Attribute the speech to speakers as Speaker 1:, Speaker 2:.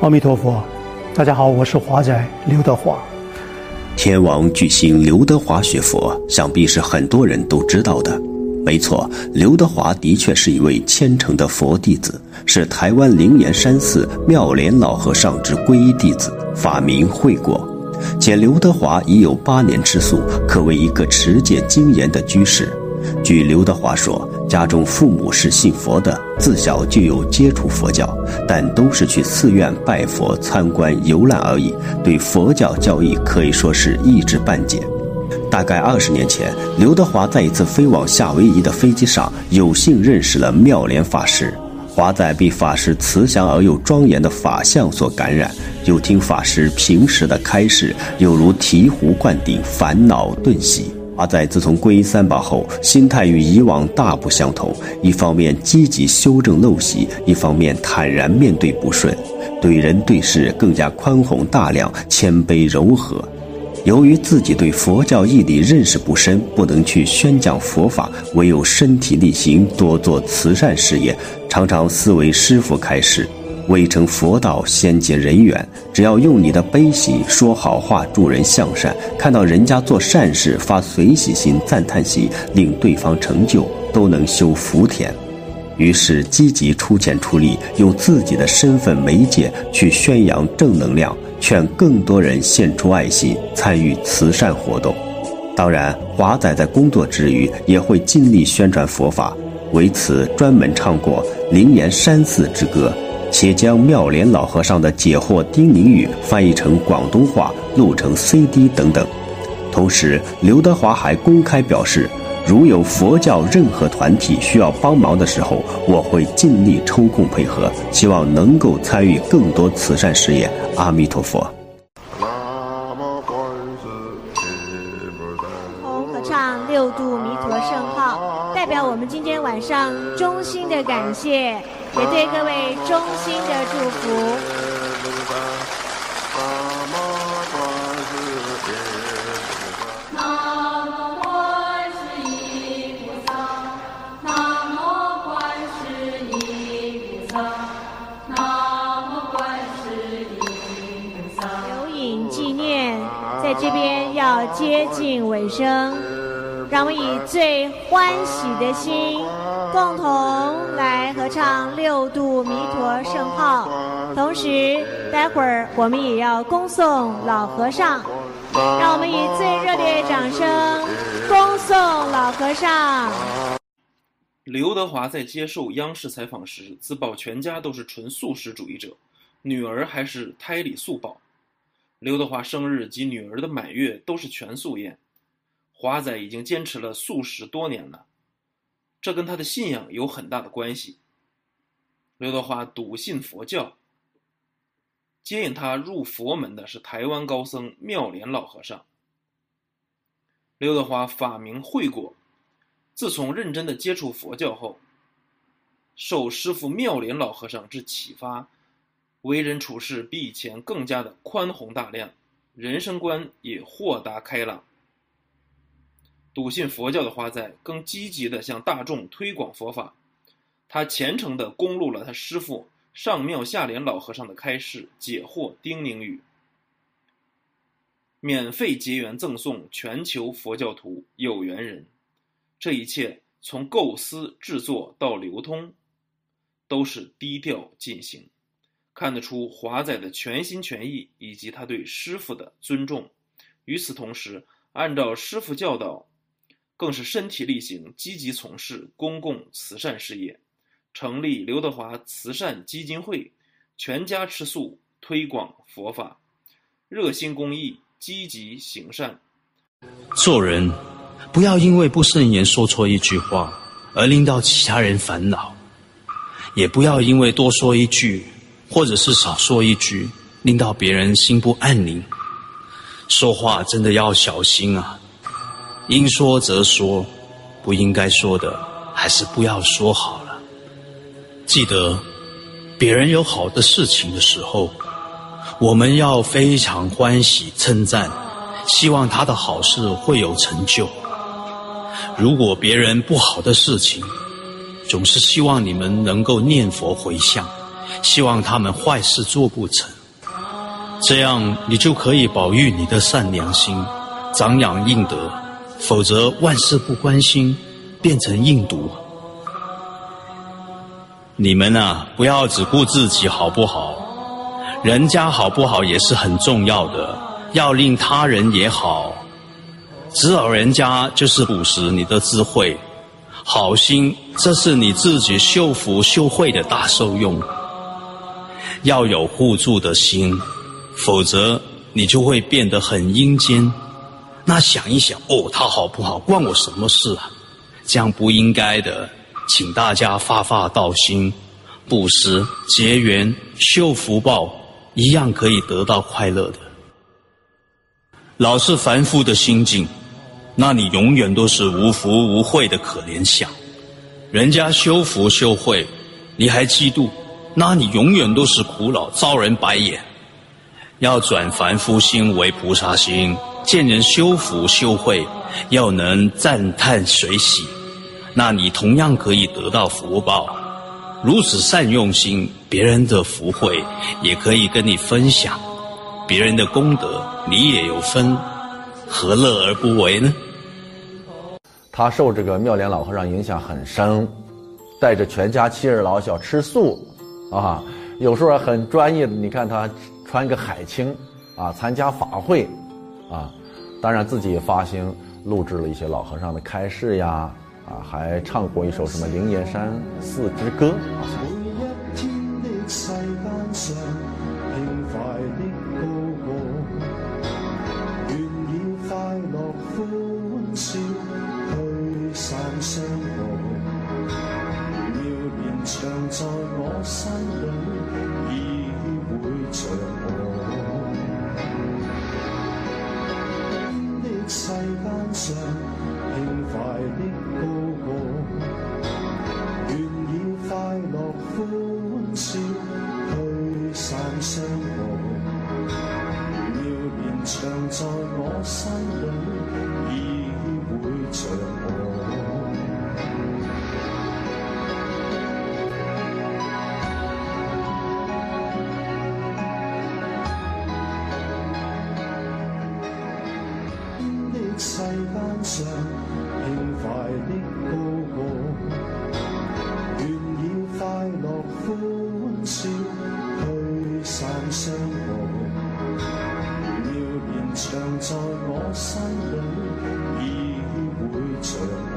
Speaker 1: 阿弥陀佛，大家好，我是华仔刘德华。
Speaker 2: 天王巨星刘德华学佛，想必是很多人都知道的。没错，刘德华的确是一位虔诚的佛弟子，是台湾灵岩山寺妙莲老和尚之皈依弟子，法名慧果。且刘德华已有八年吃素，可谓一个持戒精严的居士。据刘德华说，家中父母是信佛的，自小就有接触佛教，但都是去寺院拜佛、参观游览而已，对佛教教义可以说是一知半解。大概二十年前，刘德华在一次飞往夏威夷的飞机上，有幸认识了妙莲法师。华仔被法师慈祥而又庄严的法相所感染，又听法师平时的开示，犹如醍醐灌顶，烦恼顿息。华仔自从皈依三宝后，心态与以往大不相同。一方面积极修正陋习，一方面坦然面对不顺，对人对事更加宽宏大量、谦卑柔和。由于自己对佛教义理认识不深，不能去宣讲佛法，唯有身体力行，多做慈善事业。常常思维师傅开示：未成佛道，先结人缘。只要用你的悲喜说好话，助人向善，看到人家做善事，发随喜心、赞叹喜，令对方成就，都能修福田。于是积极出钱出力，用自己的身份媒介去宣扬正能量，劝更多人献出爱心，参与慈善活动。当然，华仔在工作之余也会尽力宣传佛法，为此专门唱过《灵岩山寺之歌》，且将妙莲老和尚的解惑叮咛语翻译成广东话，录成 CD 等等。同时，刘德华还公开表示。如有佛教任何团体需要帮忙的时候，我会尽力抽空配合，希望能够参与更多慈善事业。阿弥陀佛。
Speaker 3: 同合唱六度弥陀圣号，代表我们今天晚上衷心的感谢，也对各位衷心的祝福。南无观世音菩萨。南无观世音菩萨。南无观世音菩萨。留影纪念，在这边要接近尾声，让我们以最欢喜的心。共同来合唱六度弥陀圣号。同时，待会儿我们也要恭送老和尚，让我们以最热烈的掌声恭送老和尚。
Speaker 4: 刘德华在接受央视采访时自曝，全家都是纯素食主义者，女儿还是胎里素宝。刘德华生日及女儿的满月都是全素宴，华仔已经坚持了素食多年了，这跟他的信仰有很大的关系。刘德华笃信佛教，接引他入佛门的是台湾高僧妙莲老和尚。刘德华法名慧果，自从认真的接触佛教后，受师父妙莲老和尚之启发。为人处事比以前更加的宽宏大量，人生观也豁达开朗。笃信佛教的花仔更积极地向大众推广佛法，他虔诚地恭录了他师父上妙下莲老和尚的开示解惑叮咛语，免费结缘赠送全球佛教徒有缘人。这一切从构思制作到流通，都是低调进行。看得出华仔的全心全意以及他对师傅的尊重。与此同时，按照师傅教导，更是身体力行，积极从事公共慈善事业，成立刘德华慈善基金会，全家吃素，推广佛法，热心公益，积极行善。
Speaker 5: 做人不要因为不慎言说错一句话而令到其他人烦恼，也不要因为多说一句。或者是少说一句，令到别人心不安宁。说话真的要小心啊！应说则说，不应该说的还是不要说好了。记得，别人有好的事情的时候，我们要非常欢喜称赞，希望他的好事会有成就。如果别人不好的事情，总是希望你们能够念佛回向。希望他们坏事做不成。这样你就可以保育你的善良心，长养应德。否则万事不关心，变成硬毒。你们啊，不要只顾自己好不好，人家好不好也是很重要的。要令他人也好，指导人家就是朴实你的智慧，好心这是你自己修福修慧的大受用。要有互助的心，否则你就会变得很阴间。那想一想，哦，他好不好，关我什么事啊？这样不应该的，请大家发发道心，布施、结缘、修福报，一样可以得到快乐的。老是凡夫的心境，那你永远都是无福无慧的可怜相。人家修福修慧，你还嫉妒，那你永远都是苦恼，遭人白眼。要转凡夫心为菩萨心，见人修福修慧，要能赞叹随喜，那你同样可以得到福报。如此善用心，别人的福慧也可以跟你分享。别人的功德，你也有分，何乐而不为呢？
Speaker 4: 他受这个妙莲老和尚影响很深，带着全家妻儿老小吃素，啊，有时候很专业的。你看他穿个海青，啊，参加法会，啊，当然自己也发行录制了一些老和尚的开示呀，啊，还唱过一首什么《灵岩山寺之歌》。世间上轻快的高歌，愿以快乐欢笑驱散伤过。妙言常在我心里，已会长。